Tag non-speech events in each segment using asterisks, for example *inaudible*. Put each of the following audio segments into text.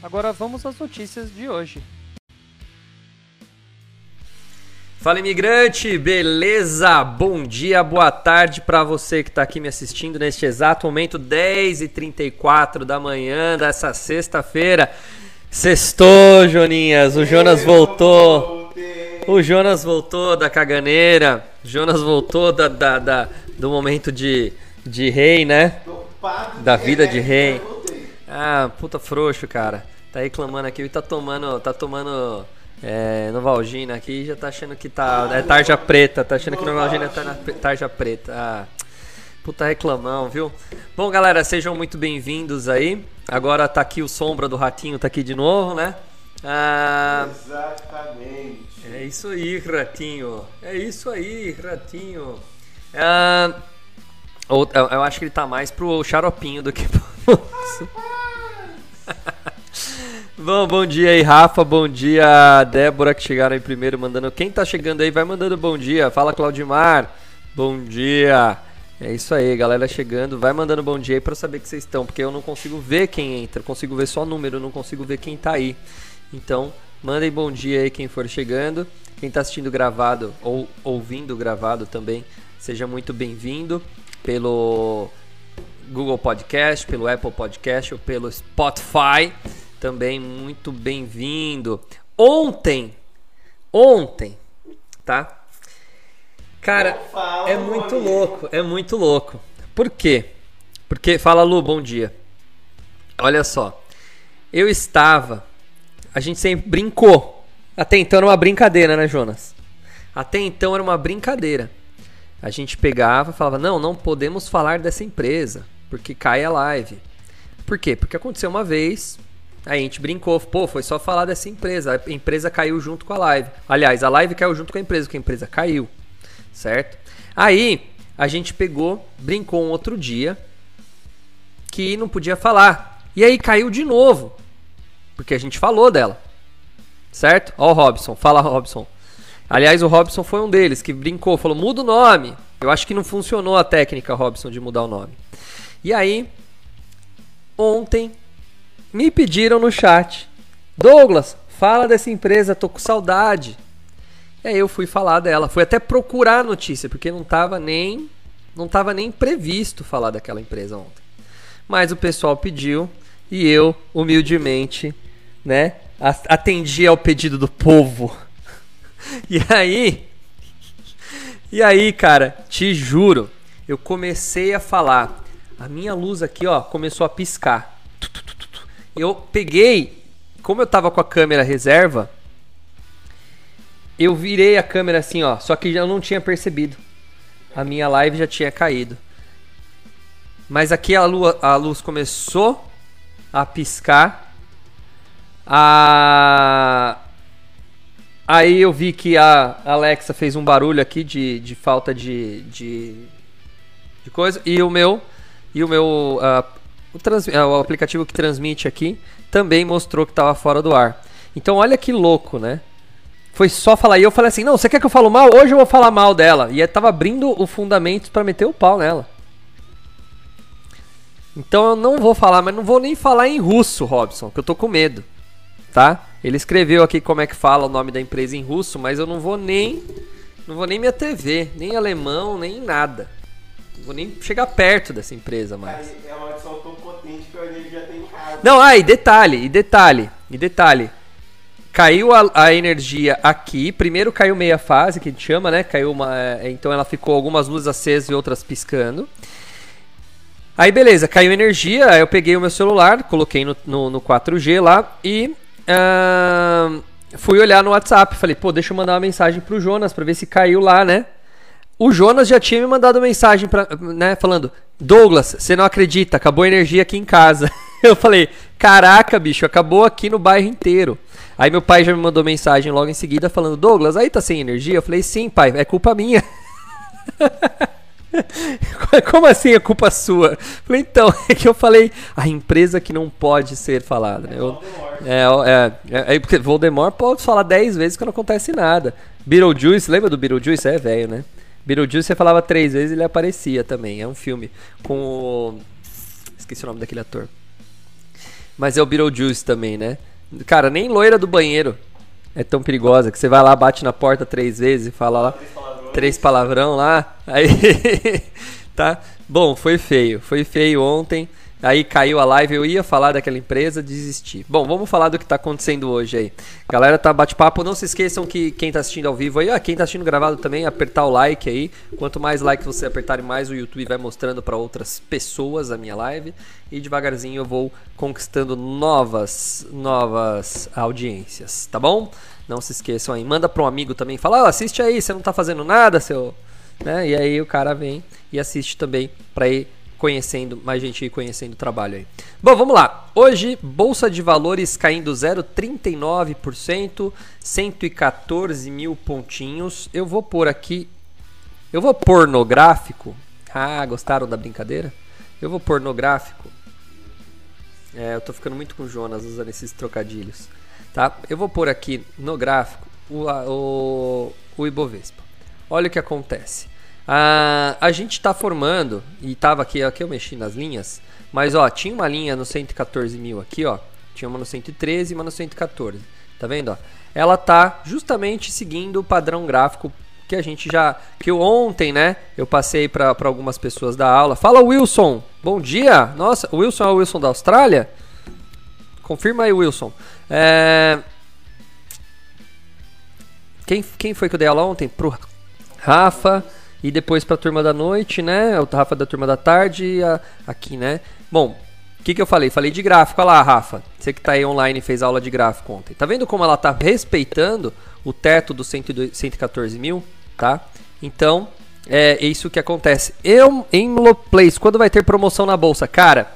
Agora vamos às notícias de hoje. Fala imigrante, beleza? Bom dia, boa tarde para você que está aqui me assistindo neste exato momento, 10h34 da manhã dessa sexta-feira. Sextou, Joninhas, o Jonas voltou. O Jonas voltou da caganeira, o Jonas voltou da, da, da, do momento de, de rei, né? Da vida de rei. Ah, puta frouxo, cara. Tá reclamando aqui e tá tomando, tá tomando é, Novalgina aqui já tá achando que tá. É tarja preta, tá achando que Novalgina tá na tarja preta. Ah, puta reclamão, viu? Bom, galera, sejam muito bem-vindos aí. Agora tá aqui o Sombra do Ratinho, tá aqui de novo, né? Ah, Exatamente. É isso aí, Ratinho. É isso aí, Ratinho. Ah, eu acho que ele tá mais pro xaropinho do que pro. *laughs* Bom, bom dia aí, Rafa. Bom dia, Débora, que chegaram aí primeiro mandando. Quem tá chegando aí, vai mandando bom dia. Fala, Claudimar. Bom dia. É isso aí, galera chegando. Vai mandando bom dia aí pra saber que vocês estão, porque eu não consigo ver quem entra. Consigo ver só número, não consigo ver quem tá aí. Então, mandem bom dia aí quem for chegando. Quem tá assistindo gravado ou ouvindo gravado também, seja muito bem-vindo pelo Google Podcast, pelo Apple Podcast ou pelo Spotify também muito bem-vindo. Ontem, ontem, tá? Cara, é muito louco, é muito louco. Por quê? Porque, fala Lu, bom dia. Olha só, eu estava, a gente sempre brincou. Até então era uma brincadeira, né, Jonas? Até então era uma brincadeira. A gente pegava e falava: não, não podemos falar dessa empresa, porque cai a live. Por quê? Porque aconteceu uma vez, Aí a gente brincou, pô, foi só falar dessa empresa. A empresa caiu junto com a live. Aliás, a live caiu junto com a empresa, porque a empresa caiu. Certo? Aí a gente pegou, brincou um outro dia que não podia falar. E aí caiu de novo. Porque a gente falou dela. Certo? Ó o Robson, fala Robson. Aliás, o Robson foi um deles que brincou, falou: muda o nome. Eu acho que não funcionou a técnica, Robson, de mudar o nome. E aí, ontem me pediram no chat: Douglas, fala dessa empresa, tô com saudade. E aí eu fui falar dela, fui até procurar a notícia, porque não estava nem não tava nem previsto falar daquela empresa ontem. Mas o pessoal pediu e eu, humildemente, né, atendi ao pedido do povo. *laughs* E aí, e aí, cara, te juro, eu comecei a falar. A minha luz aqui, ó, começou a piscar eu peguei, como eu tava com a câmera reserva, eu virei a câmera assim, ó, só que eu não tinha percebido. A minha live já tinha caído. Mas aqui a, lua, a luz começou a piscar. A... Aí eu vi que a Alexa fez um barulho aqui de, de falta de, de, de coisa. E o meu, e o meu uh, o, trans, é, o aplicativo que transmite aqui também mostrou que estava fora do ar. Então olha que louco, né? Foi só falar. E eu falei assim: não, você quer que eu falo mal? Hoje eu vou falar mal dela. E eu tava abrindo o fundamento para meter o pau nela. Então eu não vou falar, mas não vou nem falar em russo, Robson, que eu tô com medo. Tá? Ele escreveu aqui como é que fala o nome da empresa em russo, mas eu não vou nem. Não vou nem me atrever, nem alemão, nem nada. Vou nem chegar perto dessa empresa mais. É uma maldição tão potente que ele já tem casa. Não, ah, e detalhe, e detalhe, e detalhe. Caiu a, a, energia aqui. Primeiro caiu meia fase, que a gente chama, né? Caiu uma. É, então ela ficou algumas luzes acesas e outras piscando. Aí beleza, caiu energia. Aí eu peguei o meu celular, coloquei no, no, no 4G lá e. Uh, fui olhar no WhatsApp. Falei, pô, deixa eu mandar uma mensagem pro Jonas pra ver se caiu lá, né? O Jonas já tinha me mandado mensagem pra, né, falando: Douglas, você não acredita, acabou a energia aqui em casa. *laughs* Eu falei: Caraca, bicho, acabou aqui no bairro inteiro. Aí meu pai já me mandou mensagem logo em seguida falando: Douglas, aí tá sem energia? Eu falei: sim, pai, é culpa minha. *laughs* Como assim é culpa sua? Falei, então, *laughs* é que eu falei a empresa que não pode ser falada. Né? Eu, é, é, é, porque Voldemort pode falar 10 vezes que não acontece nada. Beetlejuice, lembra do Beetlejuice? É velho, né? Beetlejuice você falava três vezes e ele aparecia também. É um filme com o. Esqueci o nome daquele ator. Mas é o Beetlejuice também, né? Cara, nem loira do banheiro é tão perigosa que você vai lá, bate na porta três vezes e fala lá três palavrão lá. *laughs* Aí tá? Bom, foi feio. Foi feio ontem. Aí caiu a live, eu ia falar daquela empresa, desisti. Bom, vamos falar do que está acontecendo hoje aí. Galera, tá bate-papo. Não se esqueçam que quem está assistindo ao vivo aí, ah, quem está assistindo gravado também, apertar o like aí. Quanto mais likes você apertarem, mais o YouTube vai mostrando para outras pessoas a minha live. E devagarzinho eu vou conquistando novas, novas audiências, tá bom? Não se esqueçam aí. Manda para um amigo também, fala, oh, assiste aí, você não está fazendo nada, seu. Né? E aí o cara vem e assiste também para ir conhecendo, mais gente conhecendo o trabalho aí. Bom, vamos lá. Hoje, Bolsa de Valores caindo 0,39%, 114 mil pontinhos. Eu vou pôr aqui. Eu vou pôr no gráfico. Ah, gostaram da brincadeira? Eu vou pôr no gráfico. É, eu tô ficando muito com o Jonas usando esses trocadilhos. Tá? Eu vou pôr aqui no gráfico o, o, o Ibovespa. Olha o que acontece. Ah, a gente está formando, e estava aqui, aqui eu mexi nas linhas, mas ó, tinha uma linha no 114 mil aqui, ó. Tinha uma no 113 e uma no 114. Tá vendo? Ó? Ela tá justamente seguindo o padrão gráfico que a gente já. Que ontem, né? Eu passei para algumas pessoas da aula. Fala, Wilson! Bom dia! Nossa, o Wilson é o Wilson da Austrália? Confirma aí, Wilson. É... Quem, quem foi que eu dei aula ontem? Pro Rafa e depois para a turma da noite, né? O Rafa da turma da tarde a, aqui, né? Bom, o que, que eu falei? Falei de gráfico. Olha lá, Rafa. Você que está aí online e fez aula de gráfico ontem. Tá vendo como ela está respeitando o teto dos 114 mil? Tá? Então, é isso que acontece. Eu, em Place, quando vai ter promoção na bolsa? Cara,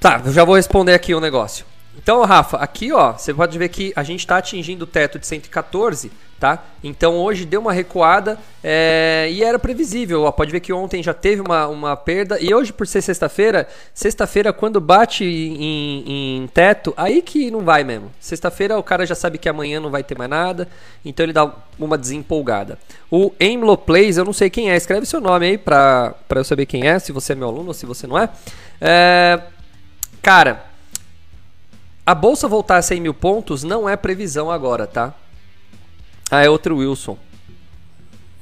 tá, eu já vou responder aqui o um negócio. Então, Rafa, aqui ó, você pode ver que a gente está atingindo o teto de 114 tá? Então hoje deu uma recuada é, e era previsível. Ó, pode ver que ontem já teve uma, uma perda e hoje por ser sexta-feira, sexta-feira quando bate em, em, teto, aí que não vai mesmo. Sexta-feira o cara já sabe que amanhã não vai ter mais nada, então ele dá uma desempolgada. O Aimlo Plays, eu não sei quem é, escreve seu nome aí pra, pra eu saber quem é, se você é meu aluno ou se você não é. é cara, a bolsa voltar a 100 mil pontos não é previsão agora, tá? Ah, é outro Wilson.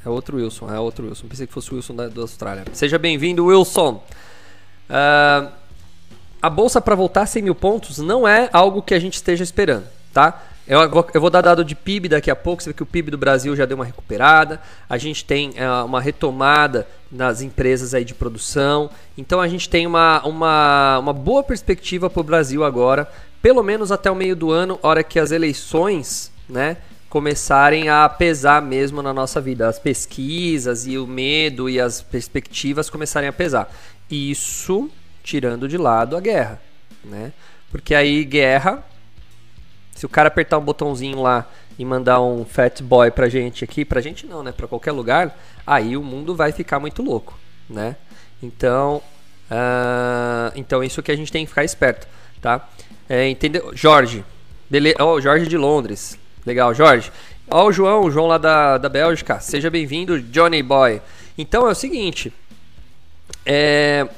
É outro Wilson, é outro Wilson. Pensei que fosse o Wilson da, da Austrália. Seja bem-vindo, Wilson. Uh, a bolsa para voltar a 100 mil pontos não é algo que a gente esteja esperando, tá? Eu, eu vou dar dado de PIB daqui a pouco. Você vê que o PIB do Brasil já deu uma recuperada. A gente tem uh, uma retomada nas empresas aí de produção. Então a gente tem uma, uma, uma boa perspectiva para o Brasil agora, pelo menos até o meio do ano, hora que as eleições, né? Começarem a pesar mesmo na nossa vida. As pesquisas e o medo e as perspectivas começarem a pesar. Isso tirando de lado a guerra, né? Porque aí guerra, se o cara apertar um botãozinho lá e mandar um fat boy pra gente aqui, pra gente não, né? Pra qualquer lugar, aí o mundo vai ficar muito louco, né? Então, uh, então isso que a gente tem que ficar esperto, tá? É, entendeu? Jorge, beleza? Oh, Jorge de Londres, Legal, Jorge. Ó o João, o João lá da, da Bélgica. Seja bem-vindo, Johnny Boy. Então é o seguinte. É...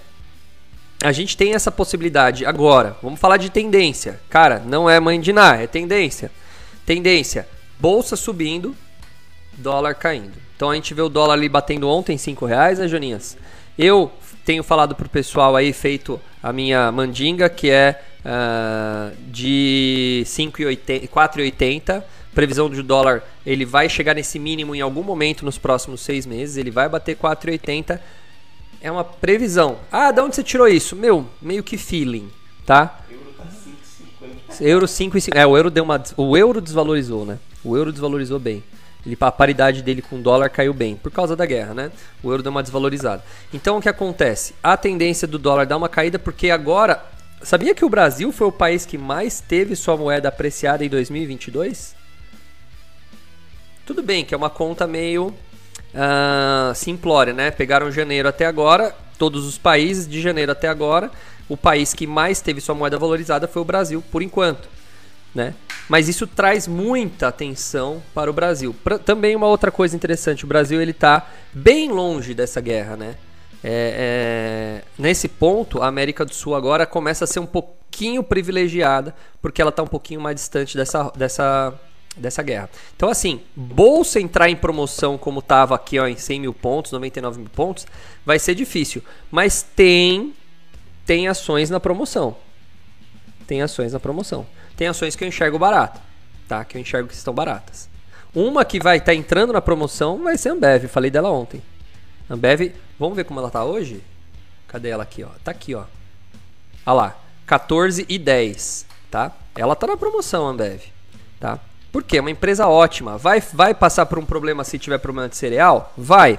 A gente tem essa possibilidade agora. Vamos falar de tendência. Cara, não é mãe de nada, é tendência. Tendência: bolsa subindo, dólar caindo. Então a gente vê o dólar ali batendo ontem 5 reais, né, Joninhas? Eu tenho falado pro pessoal aí, feito a minha mandinga, que é uh, de 4,80 previsão do dólar, ele vai chegar nesse mínimo em algum momento nos próximos seis meses, ele vai bater 4,80. É uma previsão. Ah, de onde você tirou isso? Meu, meio que feeling, tá? Euro 5,50. É, o euro deu uma o euro desvalorizou, né? O euro desvalorizou bem. Ele, a paridade dele com o dólar caiu bem, por causa da guerra, né? O euro deu uma desvalorizada. Então o que acontece? A tendência do dólar dar uma caída porque agora sabia que o Brasil foi o país que mais teve sua moeda apreciada em 2022? Tudo bem que é uma conta meio uh, simplória, né? Pegaram janeiro até agora, todos os países de janeiro até agora, o país que mais teve sua moeda valorizada foi o Brasil, por enquanto, né? Mas isso traz muita atenção para o Brasil. Pra, também uma outra coisa interessante, o Brasil ele está bem longe dessa guerra, né? É, é, nesse ponto, a América do Sul agora começa a ser um pouquinho privilegiada, porque ela está um pouquinho mais distante dessa, dessa, dessa guerra. Então, assim, bolsa entrar em promoção como estava aqui ó, em 100 mil pontos, 99 mil pontos, vai ser difícil. Mas tem, tem ações na promoção. Tem ações na promoção. Tem ações que eu enxergo barato, tá? Que eu enxergo que estão baratas. Uma que vai estar tá entrando na promoção vai ser a Ambev, falei dela ontem. Ambev, vamos ver como ela tá hoje? Cadê ela aqui, ó? Tá aqui, ó. Olha lá, 14 e 10, tá? Ela tá na promoção, Ambev, tá? Por quê? É uma empresa ótima. Vai, vai passar por um problema se tiver problema de cereal? Vai.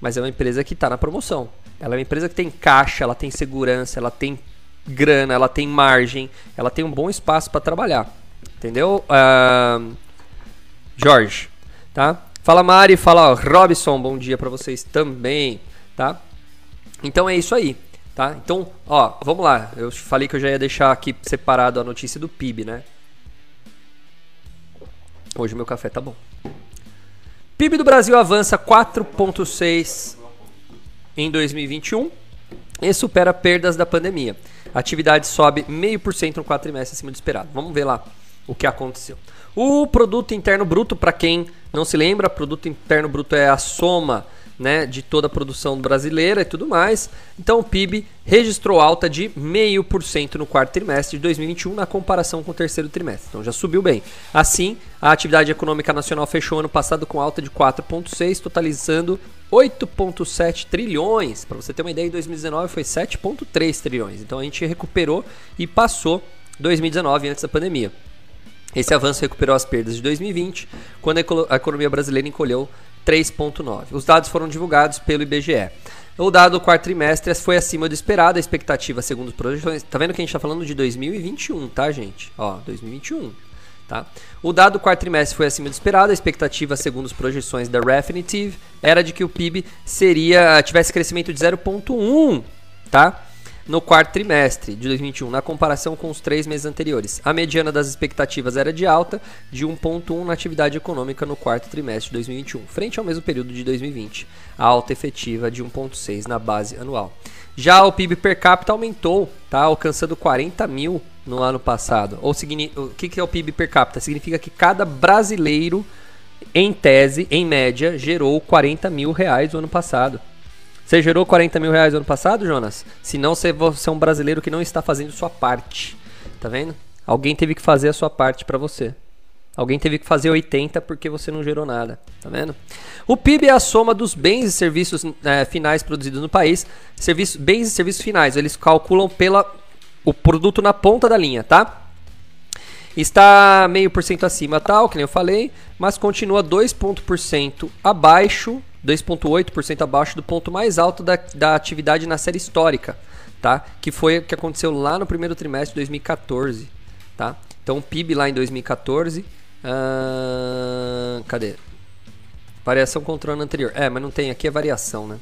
Mas é uma empresa que está na promoção. Ela é uma empresa que tem caixa, ela tem segurança, ela tem grana, ela tem margem, ela tem um bom espaço para trabalhar. Entendeu? Uh, Jorge, tá? Fala Mari, fala Robson, bom dia para vocês também, tá? Então é isso aí, tá? Então, ó, vamos lá. Eu falei que eu já ia deixar aqui separado a notícia do PIB, né? Hoje meu café tá bom. PIB do Brasil avança 4,6 em 2021 e supera perdas da pandemia. A atividade sobe 0,5% no quatrimestre acima do esperado. Vamos ver lá o que aconteceu. O produto interno bruto, para quem não se lembra, produto interno bruto é a soma né, de toda a produção brasileira e tudo mais. Então o PIB registrou alta de 0,5% no quarto trimestre de 2021 na comparação com o terceiro trimestre. Então já subiu bem. Assim, a atividade econômica nacional fechou ano passado com alta de 4,6, totalizando 8,7 trilhões. Para você ter uma ideia, em 2019 foi 7,3 trilhões. Então a gente recuperou e passou 2019 antes da pandemia. Esse avanço recuperou as perdas de 2020, quando a economia brasileira encolheu 3,9. Os dados foram divulgados pelo IBGE. O dado do quarto trimestre foi acima do esperado, a expectativa segundo as projeções. Tá vendo que a gente está falando de 2021, tá, gente? Ó, 2021. Tá? O dado do quarto trimestre foi acima do esperado, a expectativa, segundo as projeções da Refinitiv, era de que o PIB seria tivesse crescimento de 0,1, tá? No quarto trimestre de 2021, na comparação com os três meses anteriores. A mediana das expectativas era de alta, de 1,1 na atividade econômica no quarto trimestre de 2021, frente ao mesmo período de 2020. A alta efetiva de 1,6 na base anual. Já o PIB per capita aumentou, tá? alcançando 40 mil no ano passado. Ou o que, é o PIB per capita? Significa que cada brasileiro, em tese, em média, gerou 40 mil reais no ano passado. Você gerou 40 mil reais no ano passado, Jonas? Se não, você é um brasileiro que não está fazendo sua parte. Tá vendo? Alguém teve que fazer a sua parte para você. Alguém teve que fazer 80 porque você não gerou nada, tá vendo? O PIB é a soma dos bens e serviços é, finais produzidos no país. Serviço, bens e serviços finais, eles calculam pela o produto na ponta da linha, tá? Está meio por cento acima, tal, que nem eu falei, mas continua 2% abaixo, 2,8% abaixo do ponto mais alto da, da atividade na série histórica, tá? Que foi o que aconteceu lá no primeiro trimestre de 2014, tá? Então o PIB lá em 2014, uh, cadê? Variação contra o ano anterior. É, mas não tem, aqui é variação, né?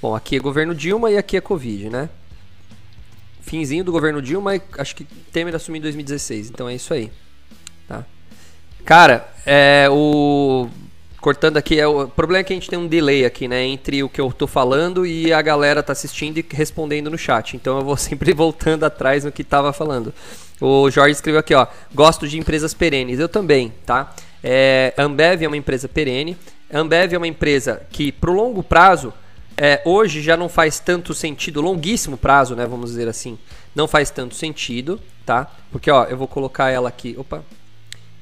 Bom, aqui é governo Dilma e aqui é Covid, né? finzinho do governo Dilma, acho que Temer assumiu em 2016. Então é isso aí. Tá? Cara, é, o cortando aqui, é, o problema é que a gente tem um delay aqui, né, entre o que eu tô falando e a galera tá assistindo e respondendo no chat. Então eu vou *laughs* sempre voltando atrás no que tava falando. O Jorge escreveu aqui, ó, gosto de empresas perenes. Eu também, tá? É, Ambev é uma empresa perene. Ambev é uma empresa que, pro longo prazo, é, hoje já não faz tanto sentido, longuíssimo prazo, né? Vamos dizer assim, não faz tanto sentido, tá? Porque, ó, eu vou colocar ela aqui, opa,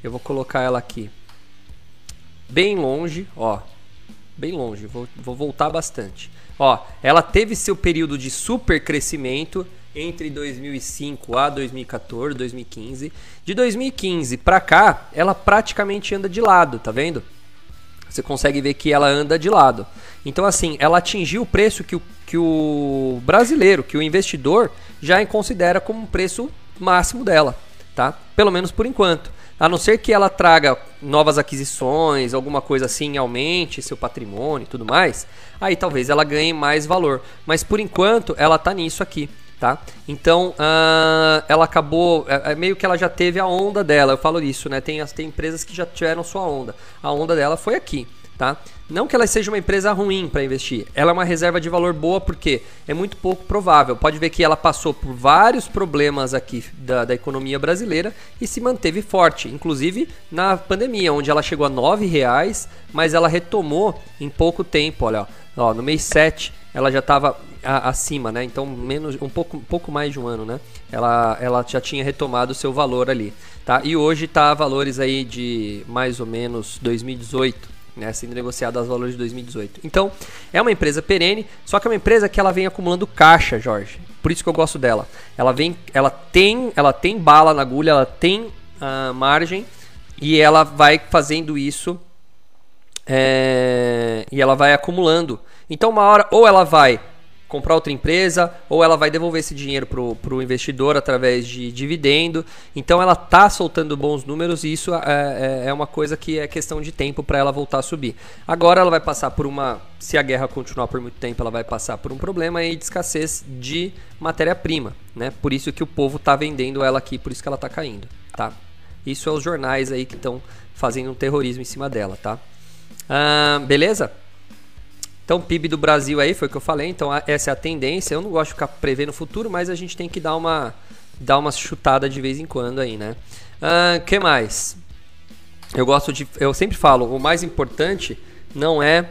eu vou colocar ela aqui bem longe, ó, bem longe, vou, vou voltar bastante. Ó, ela teve seu período de super crescimento entre 2005 a 2014, 2015. De 2015 para cá, ela praticamente anda de lado, tá vendo? Você consegue ver que ela anda de lado. Então, assim, ela atingiu o preço que o, que o brasileiro, que o investidor, já considera como um preço máximo dela, tá? Pelo menos por enquanto. A não ser que ela traga novas aquisições, alguma coisa assim, aumente seu patrimônio e tudo mais, aí talvez ela ganhe mais valor. Mas por enquanto ela tá nisso aqui. Tá? Então, uh, ela acabou, é, é, meio que ela já teve a onda dela. Eu falo isso, né? Tem, tem empresas que já tiveram sua onda. A onda dela foi aqui tá? Não que ela seja uma empresa ruim para investir, ela é uma reserva de valor boa porque é muito pouco provável. Pode ver que ela passou por vários problemas aqui da, da economia brasileira e se manteve forte, inclusive na pandemia, onde ela chegou a R$ reais, mas ela retomou em pouco tempo. Olha, ó, no mês 7 ela já estava acima, né? Então menos um pouco, pouco mais de um ano, né? Ela, ela já tinha retomado o seu valor ali, tá? E hoje está a valores aí de mais ou menos 2018 né, sendo negociado aos valores de 2018. Então, é uma empresa perene, só que é uma empresa que ela vem acumulando caixa, Jorge. Por isso que eu gosto dela. Ela vem, ela tem, ela tem bala na agulha, ela tem uh, margem e ela vai fazendo isso é, e ela vai acumulando. Então, uma hora ou ela vai comprar outra empresa, ou ela vai devolver esse dinheiro para o investidor através de dividendo. Então ela está soltando bons números e isso é, é, é, uma coisa que é questão de tempo para ela voltar a subir. Agora ela vai passar por uma. Se a guerra continuar por muito tempo, ela vai passar por um problema aí de escassez de matéria-prima. Né? Por isso que o povo está vendendo ela aqui, por isso que ela está caindo. Tá? Isso é os jornais aí que estão fazendo um terrorismo em cima dela, tá? Ah, beleza? Então, PIB do Brasil aí foi o que eu falei. Então, essa é a tendência. Eu não gosto de ficar prevendo o futuro, mas a gente tem que dar uma, dar uma chutada de vez em quando aí, né? O uh, que mais? Eu gosto de. Eu sempre falo, o mais importante não é,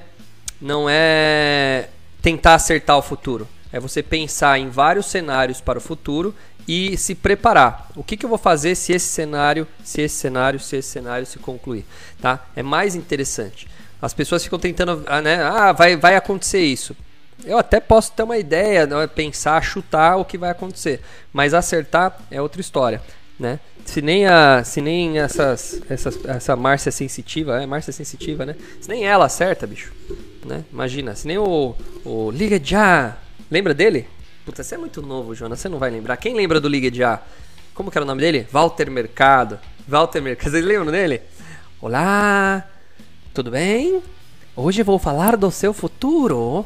não é tentar acertar o futuro. É você pensar em vários cenários para o futuro e se preparar. O que, que eu vou fazer se esse cenário, se esse cenário, se esse cenário se concluir, tá? É mais interessante. As pessoas ficam tentando, ah, né? Ah, vai, vai acontecer isso. Eu até posso ter uma ideia, né? pensar, chutar o que vai acontecer, mas acertar é outra história, né? Se nem a, se nem essas, essas essa Márcia sensitiva, é Márcia sensitiva, né? Se nem ela acerta, bicho, né? Imagina, se nem o, o Liga Já, lembra dele? Puta, você é muito novo, Jonas, você não vai lembrar. Quem lembra do Liga Já? Como que era o nome dele? Walter Mercado. Walter Mercado, *laughs* vocês lembram dele? Olá, tudo bem? Hoje vou falar do seu futuro,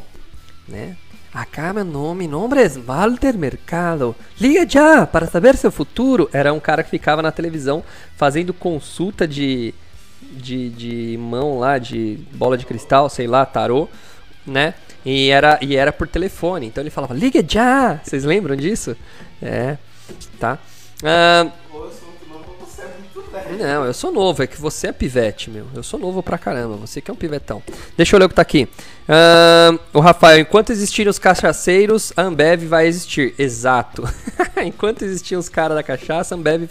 né? Acá meu nome, nome é Walter Mercado. Liga já para saber seu futuro. Era um cara que ficava na televisão fazendo consulta de, de, de mão lá, de bola de cristal, sei lá, tarô, né? E era, e era por telefone. Então ele falava, liga já! Vocês lembram disso? É, tá? Uh, não, eu sou novo, é que você é pivete, meu. Eu sou novo pra caramba, você que é um pivetão. Deixa eu ler o que tá aqui. Uh, o Rafael, enquanto existirem os cachaceiros, a Ambev vai existir. Exato. *laughs* enquanto existiam os caras da cachaça, a Ambev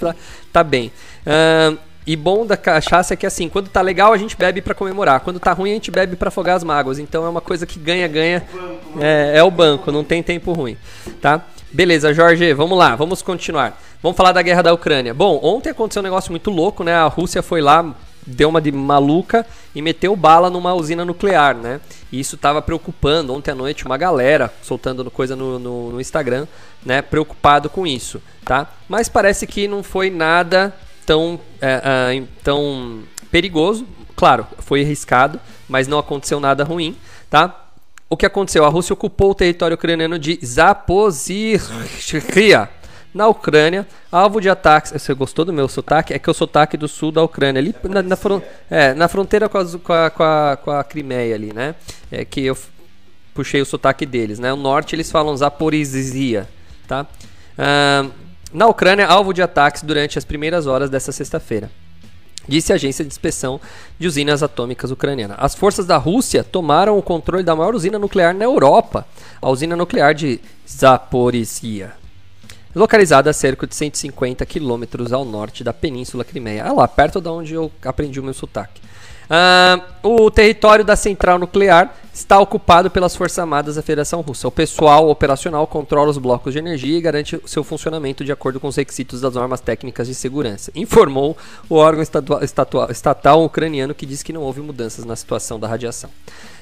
tá bem. Uh, e bom da cachaça é que assim, quando tá legal a gente bebe para comemorar, quando tá ruim a gente bebe para afogar as mágoas. Então é uma coisa que ganha, ganha. É, é o banco, não tem tempo ruim, tá? Beleza, Jorge, vamos lá, vamos continuar. Vamos falar da guerra da Ucrânia. Bom, ontem aconteceu um negócio muito louco, né? A Rússia foi lá, deu uma de maluca e meteu bala numa usina nuclear, né? E isso estava preocupando ontem à noite uma galera soltando coisa no, no, no, Instagram, né? Preocupado com isso, tá? Mas parece que não foi nada tão, é, é, tão perigoso. Claro, foi arriscado, mas não aconteceu nada ruim, tá? O que aconteceu? A Rússia ocupou o território ucraniano de Zaporizhia, na Ucrânia, alvo de ataques. Você gostou do meu sotaque? É que é o sotaque do sul da Ucrânia, ali na, na, é, na fronteira com a, com, a, com a Crimeia ali, né? É que eu puxei o sotaque deles, né? O norte eles falam Zaporizhia, tá? Na Ucrânia, alvo de ataques durante as primeiras horas dessa sexta-feira disse a agência de inspeção de usinas atômicas ucraniana. As forças da Rússia tomaram o controle da maior usina nuclear na Europa, a usina nuclear de Zaporizhia localizada a cerca de 150 quilômetros ao norte da Península Crimeia. Ah lá, perto de onde eu aprendi o meu sotaque. Uh, o território da central nuclear está ocupado pelas Forças Armadas da Federação Russa. O pessoal operacional controla os blocos de energia e garante seu funcionamento de acordo com os requisitos das normas técnicas de segurança, informou o órgão estatua- estatua- estatal ucraniano que diz que não houve mudanças na situação da radiação.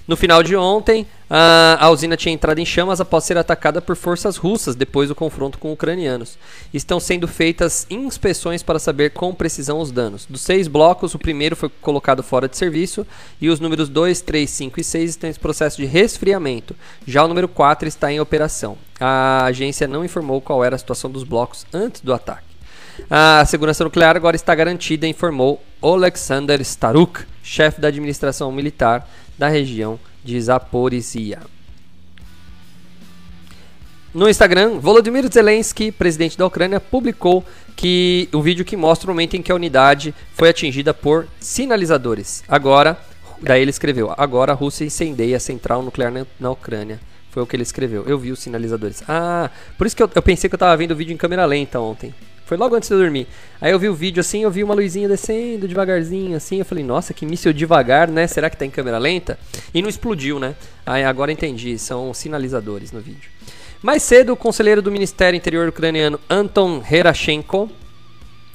No final de ontem, a, usina tinha entrado em chamas após ser atacada por forças russas depois do confronto com ucranianos. Estão sendo feitas inspeções para saber com precisão os danos. Dos seis blocos, o primeiro foi colocado fora de serviço e os números 2, 3, 5 e 6 estão em processo de resfriamento. Já o número 4 está em operação. A agência não informou qual era a situação dos blocos antes do ataque. A segurança nuclear agora está garantida, informou Alexander Staruk, chefe da administração militar da região de Zaporizhia. No Instagram, Volodymyr Zelensky, presidente da Ucrânia, publicou que o vídeo que mostra o momento em que a unidade foi atingida por sinalizadores. Agora, daí ele escreveu: agora a Rússia incendeia a central nuclear na, Ucrânia. Foi o que ele escreveu. Eu vi os sinalizadores. Ah, por isso que eu, eu pensei que eu tava vendo o vídeo em câmera lenta ontem. Foi logo antes de eu dormir. Aí eu vi o vídeo assim, eu vi uma luzinha descendo devagarzinho assim. Eu falei, nossa, que míssil devagar, né? Será que tá em câmera lenta? E não explodiu, né? Aí agora entendi, são sinalizadores no vídeo. Mais cedo, o conselheiro do Ministério Interior ucraniano Anton Herashenko,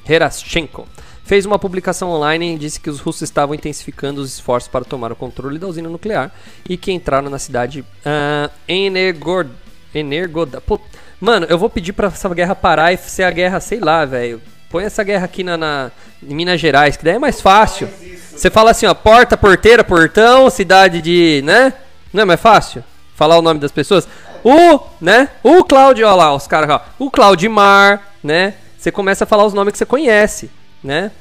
Herashenko fez uma publicação online e disse que os russos estavam intensificando os esforços para tomar o controle da usina nuclear e que entraram na cidade uh, Energod... Energoda... Pô, mano, eu vou pedir pra essa guerra parar e ser a guerra, sei lá, velho. Põe essa guerra aqui na, na, em Minas Gerais, que daí é mais fácil. Você fala assim, ó, porta, porteira, portão, cidade de, né? Não é mais fácil? Falar o nome das pessoas? O, né? O Claudio, ó lá, os caras, ó. O Claudimar, né? Você começa a falar os nomes que você conhece, né?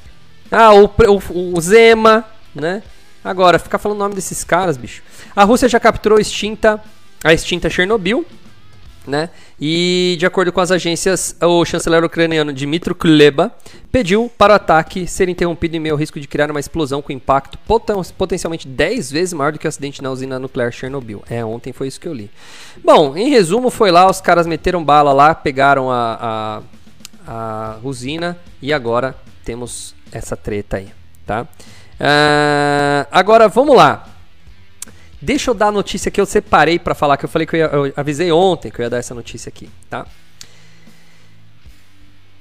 Ah, o, o, o Zema, né? Agora, ficar falando o nome desses caras, bicho. A Rússia já capturou extinta, a extinta Chernobyl, né? E de acordo com as agências, o chanceler ucraniano Dmitry Kuleba pediu para o ataque ser interrompido em meio ao risco de criar uma explosão com impacto poten potencialmente 10 vezes maior do que o acidente na usina nuclear Chernobyl. É, ontem foi isso que eu li. Bom, em resumo, foi lá, os caras meteram bala lá, pegaram a, a, a usina e agora temos essa treta aí, tá? Uh, agora, vamos lá. Deixa eu dar a notícia que eu separei para falar, que eu falei que eu, ia, eu, avisei ontem que eu ia dar essa notícia aqui, tá?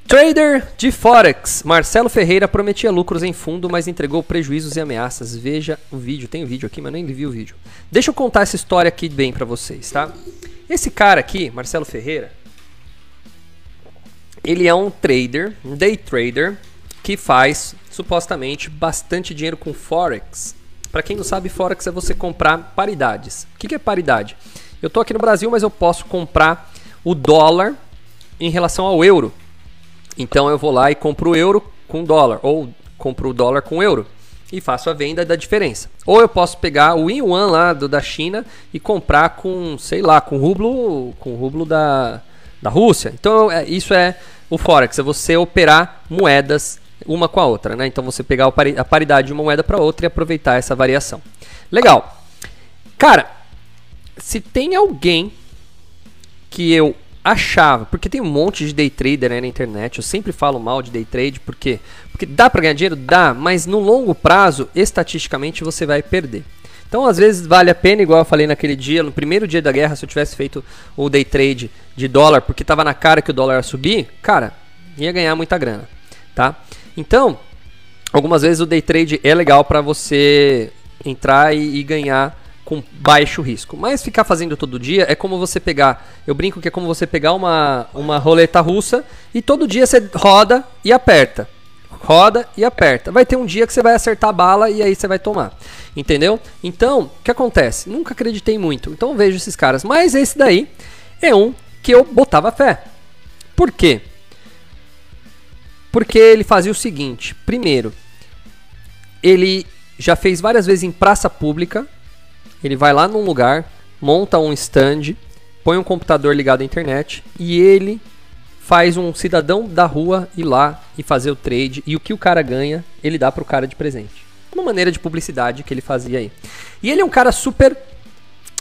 Trader de Forex, Marcelo Ferreira prometia lucros em fundo, mas entregou prejuízos e ameaças. Veja o vídeo, tem o um vídeo aqui, mas nem vi o vídeo. Deixa eu contar essa história aqui bem para vocês, tá? Esse cara aqui, Marcelo Ferreira, ele é um trader, um day trader, que faz supostamente bastante dinheiro com Forex. Para quem não sabe, Forex é você comprar paridades. O que, que é paridade? Eu estou aqui no Brasil, mas eu posso comprar o dólar em relação ao euro. Então eu vou lá e compro o euro com dólar, ou compro o dólar com euro e faço a venda da diferença. Ou eu posso pegar o yuan lá do, da China e comprar com, sei lá, com rublo, com rublo da, da Rússia. Então isso é o forex, é você operar moedas uma com a outra, né? Então você pegar a paridade de uma moeda para outra e aproveitar essa variação. Legal. Cara, se tem alguém que eu achava, porque tem um monte de day trader né, na internet, eu sempre falo mal de day trade, porque porque dá para ganhar dinheiro, dá, mas no longo prazo, estatisticamente você vai perder. Então, às vezes vale a pena, igual eu falei naquele dia, no primeiro dia da guerra, se eu tivesse feito o day trade de dólar, porque estava na cara que o dólar ia subir, cara, ia ganhar muita grana, tá? Então, algumas vezes o day trade é legal para você entrar e, e, ganhar com baixo risco. Mas ficar fazendo todo dia é como você pegar, eu brinco que é como você pegar uma, uma roleta russa e todo dia você roda e aperta. Roda e aperta. Vai ter um dia que você vai acertar a bala e aí você vai tomar. Entendeu? Então, o que acontece? Nunca acreditei muito. Então vejo esses caras. Mas esse daí é um que eu botava fé. Por quê? Porque ele fazia o seguinte: primeiro, ele já fez várias vezes em praça pública. Ele vai lá num lugar, monta um stand, põe um computador ligado à internet e ele faz um cidadão da rua ir lá e fazer o trade e o que o cara ganha, ele dá pro cara de presente. Uma maneira de publicidade que ele fazia aí. E ele é um cara super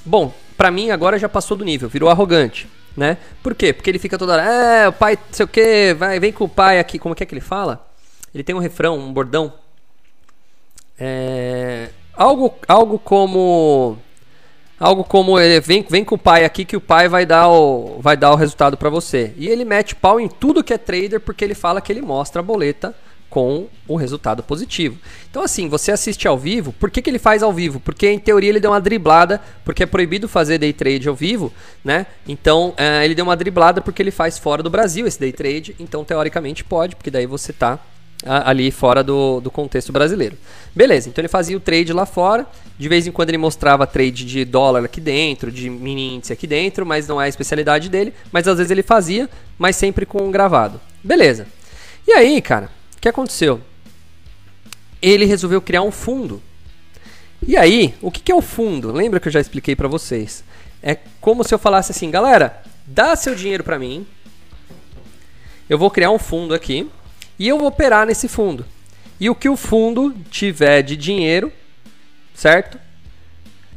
bom, pra mim agora já passou do nível, virou arrogante né? Por quê? Porque ele fica toda hora, é, o pai, sei o que, vai, vem com o pai aqui. Como que é que ele fala? Ele tem um refrão, um bordão. É, algo, algo como Algo como ele vem, vem com o pai aqui que o pai vai dar o, vai dar o resultado para você. E ele mete pau em tudo que é trader porque ele fala que ele mostra a boleta com o resultado positivo. Então, assim, você assiste ao vivo, por que, que ele faz ao vivo? Porque em teoria ele deu uma driblada, porque é proibido fazer day trade ao vivo, né? Então, é, ele deu uma driblada porque ele faz fora do Brasil esse day trade, então teoricamente pode, porque daí você tá ali fora do, do contexto brasileiro. Beleza, então ele fazia o trade lá fora, de vez em quando ele mostrava trade de dólar aqui dentro, de mini índice aqui dentro, mas não é a especialidade dele, mas às vezes ele fazia, mas sempre com um gravado. Beleza. E aí, cara, o que aconteceu? Ele resolveu criar um fundo. E aí, o que é o fundo? Lembra que eu já expliquei para vocês? É como se eu falasse assim, galera, dá seu dinheiro para mim. Eu vou criar um fundo aqui e eu vou operar nesse fundo. E o que o fundo tiver de dinheiro, certo?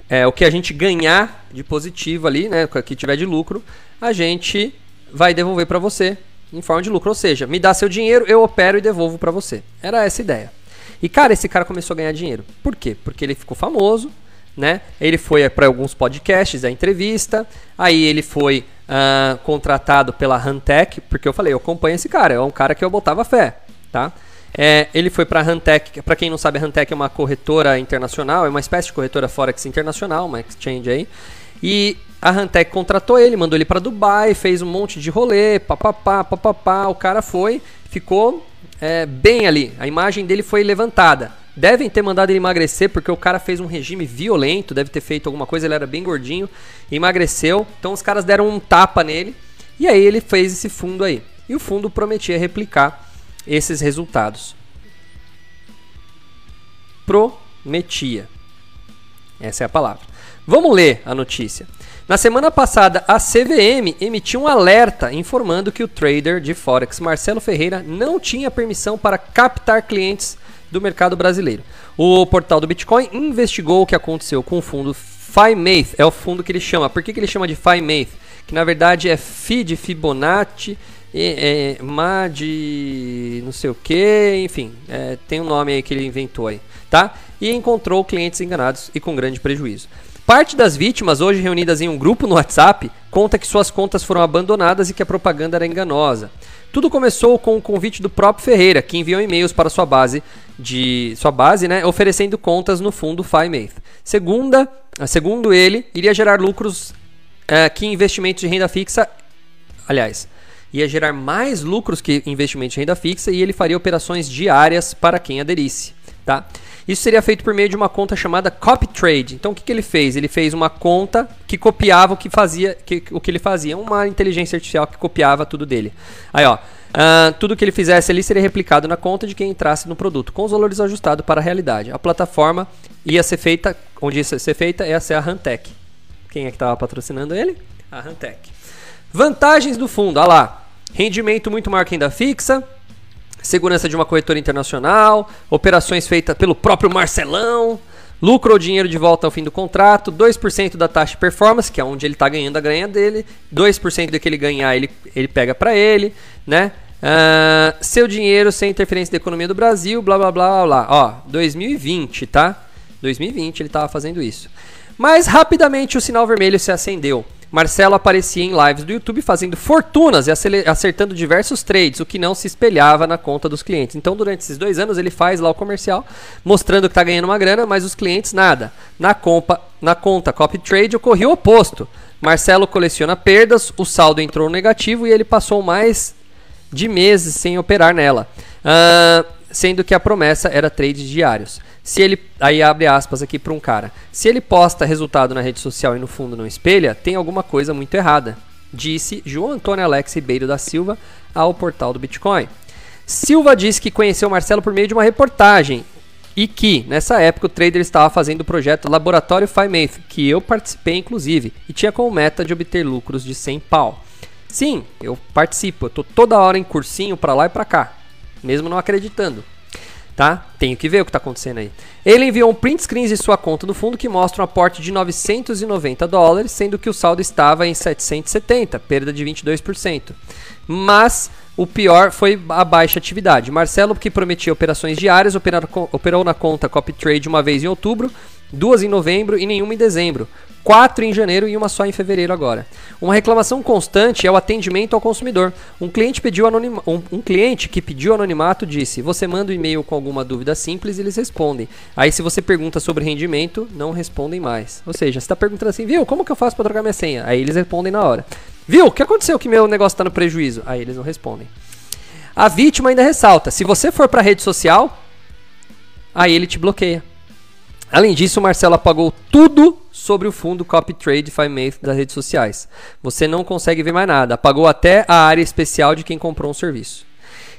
É o que a gente ganhar de positivo ali, né, o que tiver de lucro, a gente vai devolver para você em forma de lucro. Ou seja, me dá seu dinheiro, eu opero e devolvo para você. Era essa a ideia. E cara, esse cara começou a ganhar dinheiro. Por quê? Porque ele ficou famoso, né? Ele foi para alguns podcasts, a entrevista. Aí ele foi uh, contratado pela Hantec, porque eu falei, eu acompanho esse cara, é um cara que eu botava fé, tá? É, ele foi para a Hantec, para quem não sabe, a Hantec é uma corretora internacional, é uma espécie de corretora forex internacional, uma exchange aí. E a Hantec contratou ele, mandou ele para Dubai, fez um monte de rolê, papapá, papapá. O cara foi, ficou é, bem ali. A imagem dele foi levantada. Devem ter mandado ele emagrecer porque o cara fez um regime violento, deve ter feito alguma coisa, ele era bem gordinho, emagreceu. Então os caras deram um tapa nele e aí ele fez esse fundo aí. E o fundo prometia replicar esses resultados. Prometia. Essa é a palavra. Vamos ler a notícia. Na semana passada, a CVM emitiu um alerta informando que o trader de Forex Marcelo Ferreira não tinha permissão para captar clientes do mercado brasileiro. O portal do Bitcoin investigou o que aconteceu com o fundo FIMATE, é o fundo que ele chama. Por que, que ele chama de FIMATE? Que na verdade é FI de Fibonacci, é, é, MA de não sei o que, enfim, é, tem um nome aí que ele inventou aí, tá? E encontrou clientes enganados e com grande prejuízo. Parte das vítimas, hoje reunidas em um grupo no WhatsApp, conta que suas contas foram abandonadas e que a propaganda era enganosa. Tudo começou com o convite do próprio Ferreira, que enviou e-mails para sua base de sua base, né, oferecendo contas no fundo FiMath. Segunda, segundo ele, iria gerar lucros é, que investimentos de renda fixa, aliás, ia gerar mais lucros que investimentos de renda fixa e ele faria operações diárias para quem aderisse, tá? Isso seria feito por meio de uma conta chamada Copy Trade. Então o que, que ele fez? Ele fez uma conta que copiava o que fazia, que, o que ele fazia, uma inteligência artificial que copiava tudo dele. Aí ó, uh, tudo que ele fizesse ali seria replicado na conta de quem entrasse no produto, com os valores ajustados para a realidade. A plataforma ia ser feita, onde ia ser feita, ser a Hantec. Quem é que estava patrocinando ele? A Hantec. Vantagens do fundo, olha lá. Rendimento muito maior que renda fixa, segurança de uma corretora internacional, operações feitas pelo próprio Marcelão, lucro ou dinheiro de volta ao fim do contrato, 2% da taxa de performance, que é onde ele está ganhando a ganha dele, 2% do que ele ganhar ele, ele pega para ele, né? Uh, seu dinheiro sem interferência da economia do Brasil, blá blá blá blá. Ó, 2020, tá? 2020 ele estava fazendo isso. Mas rapidamente o sinal vermelho se acendeu. Marcelo aparecia em lives do YouTube fazendo fortunas e acertando diversos trades, o que não se espelhava na conta dos clientes. Então, durante esses dois anos, ele faz lá o comercial, mostrando que está ganhando uma grana, mas os clientes nada. Na, compa, na conta Copy Trade ocorria o oposto. Marcelo coleciona perdas, o saldo entrou negativo e ele passou mais de meses sem operar nela. Uh, sendo que a promessa era trades diários. Se ele aí abre aspas aqui para um cara. Se ele posta resultado na rede social e no fundo não espelha, tem alguma coisa muito errada, disse João Antônio Alex Ribeiro da Silva ao portal do Bitcoin. Silva disse que conheceu Marcelo por meio de uma reportagem e que, nessa época, o trader estava fazendo o projeto Laboratório FiMath, que eu participei inclusive, e tinha como meta de obter lucros de 100 pau. Sim, eu participo, eu tô toda hora em cursinho para lá e para cá, mesmo não acreditando tá? Tenho que ver o que está acontecendo aí. Ele enviou um print screen de sua conta no fundo que mostra um aporte de 990 dólares, sendo que o saldo estava em 770, perda de 22%. Mas o pior foi a baixa atividade. Marcelo, que prometia operações diárias, operou na conta Copy Trade uma vez em outubro, duas em novembro e nenhuma em dezembro. Quatro em janeiro e uma só em fevereiro agora. Uma reclamação constante é o atendimento ao consumidor. Um cliente, pediu anonima... um, um cliente que pediu anonimato disse: Você manda um e-mail com alguma dúvida simples e eles respondem. Aí, se você pergunta sobre rendimento, não respondem mais. Ou seja, você está perguntando assim, viu, como que eu faço para trocar minha senha? Aí eles respondem na hora. Viu, o que aconteceu que meu negócio está no prejuízo? Aí eles não respondem. A vítima ainda ressalta: se você for para a rede social, aí ele te bloqueia. Além disso, Marcelo apagou tudo sobre o fundo Copy Trade Five das redes sociais. Você não consegue ver mais nada. Apagou até a área especial de quem comprou um serviço.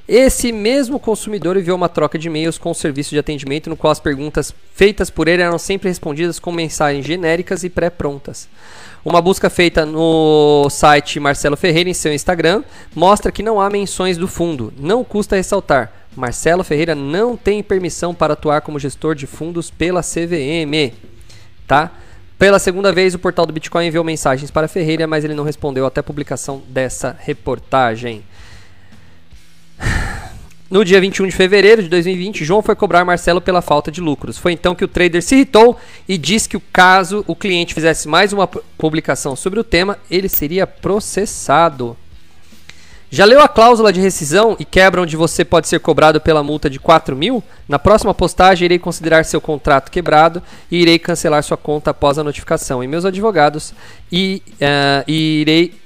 Esse mesmo consumidor enviou uma troca de e-mails com o serviço de atendimento, no qual as perguntas feitas por ele eram sempre respondidas com mensagens genéricas e pré-prontas. Uma busca feita no site Marcelo Ferreira em seu Instagram mostra que não há menções do fundo. Não custa ressaltar. Marcelo Ferreira não tem permissão para atuar como gestor de fundos pela CVM, tá? Pela segunda vez, o portal do Bitcoin enviou mensagens para Ferreira, mas ele não respondeu até a publicação dessa reportagem. *sighs* No dia 21 de fevereiro de 2020, João foi cobrar Marcelo pela falta de lucros. Foi então que o trader se irritou e disse que o caso o cliente fizesse mais uma publicação sobre o tema, ele seria processado. Já leu a cláusula de rescisão e quebra onde você pode ser cobrado pela multa de 4 mil? Na próxima postagem irei considerar seu contrato quebrado e irei cancelar sua conta após a notificação. E meus advogados e, uh, e irei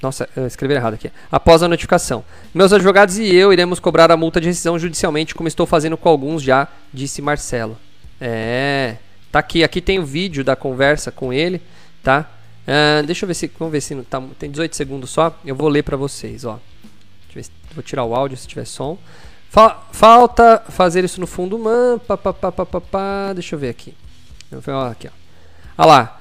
nossa, eu escrevi errado aqui. Após a notificação. Meus advogados e eu iremos cobrar a multa de rescisão judicialmente, como estou fazendo com alguns já, disse Marcelo. É. Tá aqui. Aqui tem o vídeo da conversa com ele, tá? Uh, deixa eu ver se. Vamos ver se tá, tem 18 segundos só. Eu vou ler para vocês, ó. Se, vou tirar o áudio se tiver som. Fa falta fazer isso no fundo pá. Deixa eu ver aqui. Eu ó, aqui, ó. Olha lá.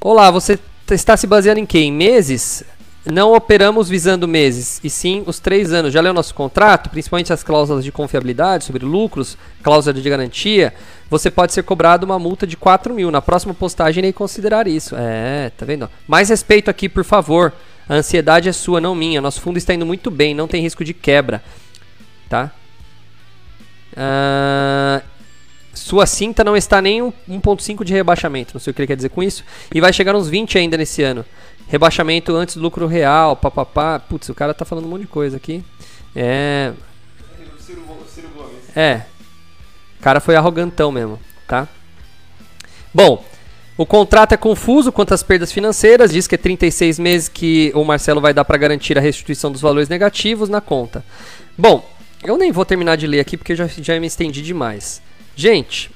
Olá, você está se baseando em quê? Em meses? Não operamos visando meses, e sim os três anos. Já leu nosso contrato, principalmente as cláusulas de confiabilidade sobre lucros, cláusula de garantia. Você pode ser cobrado uma multa de 4 mil. Na próxima postagem, irei considerar isso. É, tá vendo? Mais respeito aqui, por favor. A ansiedade é sua, não minha. Nosso fundo está indo muito bem, não tem risco de quebra. Tá? Uh, sua cinta não está nem 1.5 de rebaixamento. Não sei o que ele quer dizer com isso. E vai chegar uns 20 ainda nesse ano. Rebaixamento antes do lucro real, papapá. Putz, o cara tá falando um monte de coisa aqui. É. É. O cara foi arrogantão mesmo, tá? Bom, o contrato é confuso quanto às perdas financeiras, diz que é 36 meses que o Marcelo vai dar para garantir a restituição dos valores negativos na conta. Bom, eu nem vou terminar de ler aqui porque já, já me estendi demais. Gente,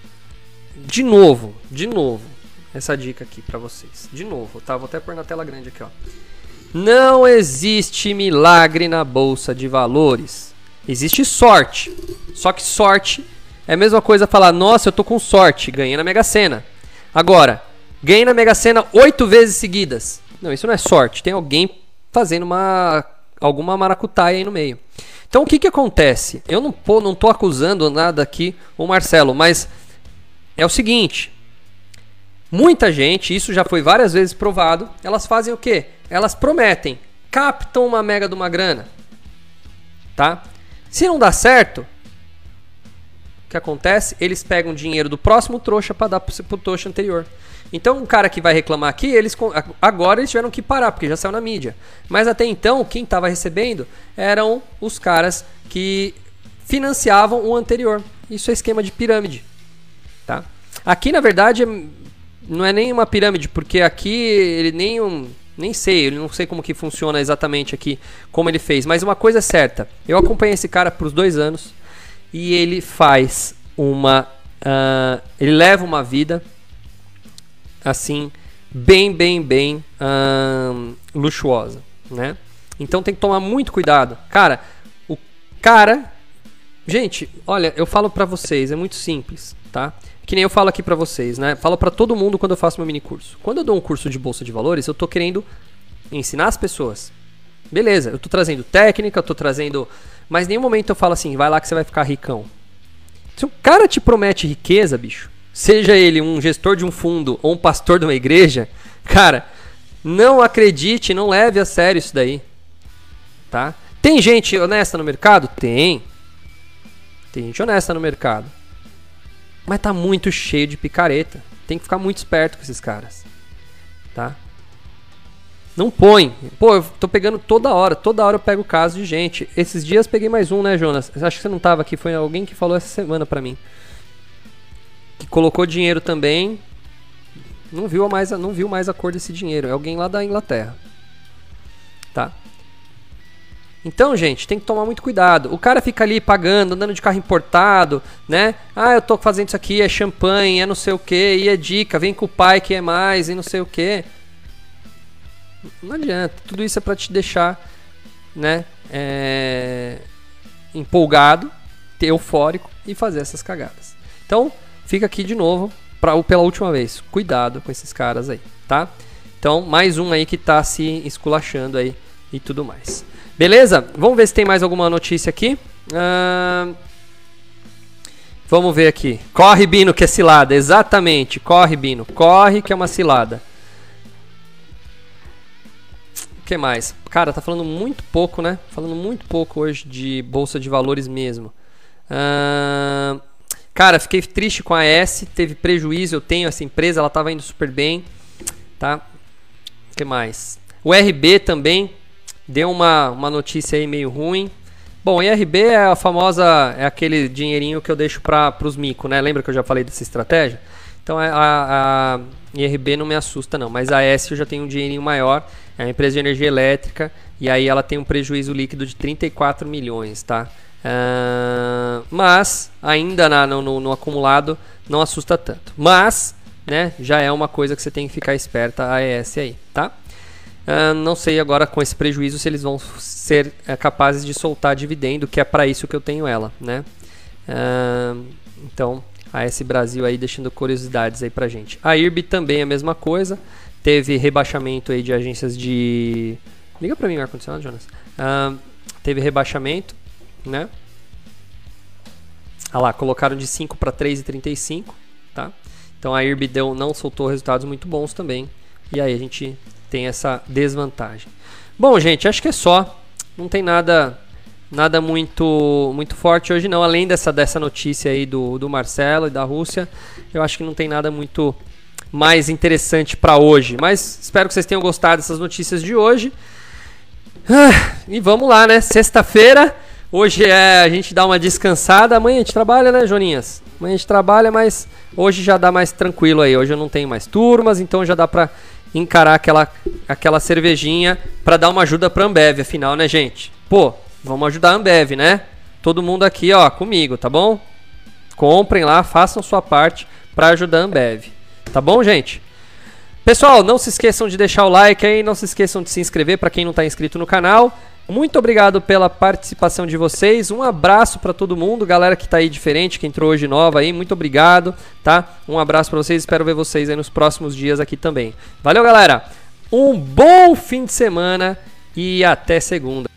de novo, de novo, essa dica aqui para vocês. De novo, tá? Vou até pôr na tela grande aqui, ó. Não existe milagre na bolsa de valores. Existe sorte. Só que sorte é a mesma coisa falar: "Nossa, eu tô com sorte, ganhei na Mega Sena". Agora, ganhei na Mega Sena oito vezes seguidas. Não, isso não é sorte. Tem alguém fazendo uma alguma maracutaia aí no meio. Então o que que acontece? Eu não, pô, não tô acusando nada aqui o Marcelo, mas é o seguinte, Muita gente, isso já foi várias vezes provado, elas fazem o quê? Elas prometem, captam uma mega de uma grana. Tá? Se não dá certo, o que acontece? Eles pegam dinheiro do próximo trouxa para dar pro trouxa anterior. Então, um cara que vai reclamar aqui, eles agora eles tiveram que parar, porque já saiu na mídia. Mas até então, quem estava recebendo eram os caras que financiavam o anterior. Isso é esquema de pirâmide. Tá? Aqui, na verdade, não é nem uma pirâmide, porque aqui ele nem um, nem sei, ele não sei como que funciona exatamente aqui, como ele fez, mas uma coisa é certa, eu acompanhei esse cara por dois anos e ele faz uma, uh, ele leva uma vida assim bem, bem, bem uh, luxuosa, né? Então tem que tomar muito cuidado, cara. O cara, gente, olha, eu falo para vocês, é muito simples, tá? Que nem eu falo aqui para vocês, né? Falo para todo mundo quando eu faço meu mini curso. Quando eu dou um curso de bolsa de valores, eu tô querendo ensinar as pessoas. Beleza, eu tô trazendo técnica, eu tô trazendo, mas nenhum momento eu falo assim, vai lá que você vai ficar ricão. Se o cara te promete riqueza, bicho, seja ele um gestor de um fundo ou um pastor de uma igreja, cara, não acredite, não leve a sério isso daí. Tá? Tem gente honesta no mercado? Tem. Tem gente honesta no mercado. Mas tá muito cheio de picareta. Tem que ficar muito esperto com esses caras. Tá? Não põe. Pô, eu tô pegando toda hora. Toda hora eu pego caso de gente. Esses dias peguei mais um, né, Jonas? Acho que você não tava aqui. Foi alguém que falou essa semana pra mim. Que colocou dinheiro também. Não viu mais, não viu mais a cor desse dinheiro. É alguém lá da Inglaterra. Tá? Então, gente, tem que tomar muito cuidado. O cara fica ali pagando, andando de carro importado, né? Ah, eu tô fazendo isso aqui, é champanhe, é não sei o que, e é dica, vem com o pai que é mais, e não sei o que. Não adianta. Tudo isso é para te deixar, né? É, empolgado, eufórico e fazer essas cagadas. Então, fica aqui de novo pra, pela última vez. Cuidado com esses caras aí, tá? Então, mais um aí que tá se esculachando aí e tudo mais. Beleza? Vamos ver se tem mais alguma notícia aqui. Uh, vamos ver aqui. Corre, Bino, que é cilada. Exatamente. Corre, Bino. Corre, que é uma cilada. O que mais? Cara, tá falando muito pouco, né? Falando muito pouco hoje de bolsa de valores mesmo. Uh, cara, fiquei triste com a S, teve prejuízo. Eu tenho essa empresa, ela tava indo super bem, tá? O que mais? O RB também deu uma, uma notícia aí meio ruim. Bom, IRB é a famosa, é aquele dinheirinho que eu deixo para os mico, né? Lembra que eu já falei dessa estratégia? Então a, a, a IRB não me assusta não, mas a S eu já tenho um dinheirinho maior é uma empresa de energia elétrica e aí ela tem um prejuízo líquido de 34 milhões, tá? Uh, mas ainda na, no, no, acumulado não assusta tanto. Mas, né, já é uma coisa que você tem que ficar esperta a ES aí, tá? Uh, não sei agora com esse prejuízo se eles vão ser é, capazes de soltar dividendo, que é para isso que eu tenho ela, né? Uh, então, a S Brasil aí deixando curiosidades aí pra gente. A IRB também é a mesma coisa. Teve rebaixamento aí de agências de. Liga para mim o ar-condicionado, Jonas. Uh, teve rebaixamento, né? Ah lá, colocaram de 5 para 3,35, tá? Então a IRB deu, não soltou resultados muito bons também. E aí a gente tem essa desvantagem. Bom, gente, acho que é só. Não tem nada nada muito muito forte hoje não, além dessa dessa notícia aí do, do Marcelo e da Rússia. Eu acho que não tem nada muito mais interessante para hoje. Mas espero que vocês tenham gostado dessas notícias de hoje. Ah, e vamos lá, né? Sexta-feira. Hoje é a gente dá uma descansada. Amanhã a gente trabalha, né, Joninhas? Amanhã a gente trabalha, mas hoje já dá mais tranquilo aí. Hoje eu não tenho mais turmas, então já dá pra encarar aquela, aquela cervejinha pra dar uma ajuda pra Ambev, afinal, né, gente? Pô, vamos ajudar a Ambev, né? Todo mundo aqui, ó, comigo, tá bom? Comprem lá, façam sua parte para ajudar a Ambev. Tá bom, gente? Pessoal, não se esqueçam de deixar o like aí, não se esqueçam de se inscrever para quem não está inscrito no canal. Muito obrigado pela participação de vocês. Um abraço para todo mundo, galera que está aí diferente, que entrou hoje nova aí. Muito obrigado, tá? Um abraço para vocês. Espero ver vocês aí nos próximos dias aqui também. Valeu, galera. Um bom fim de semana e até segunda.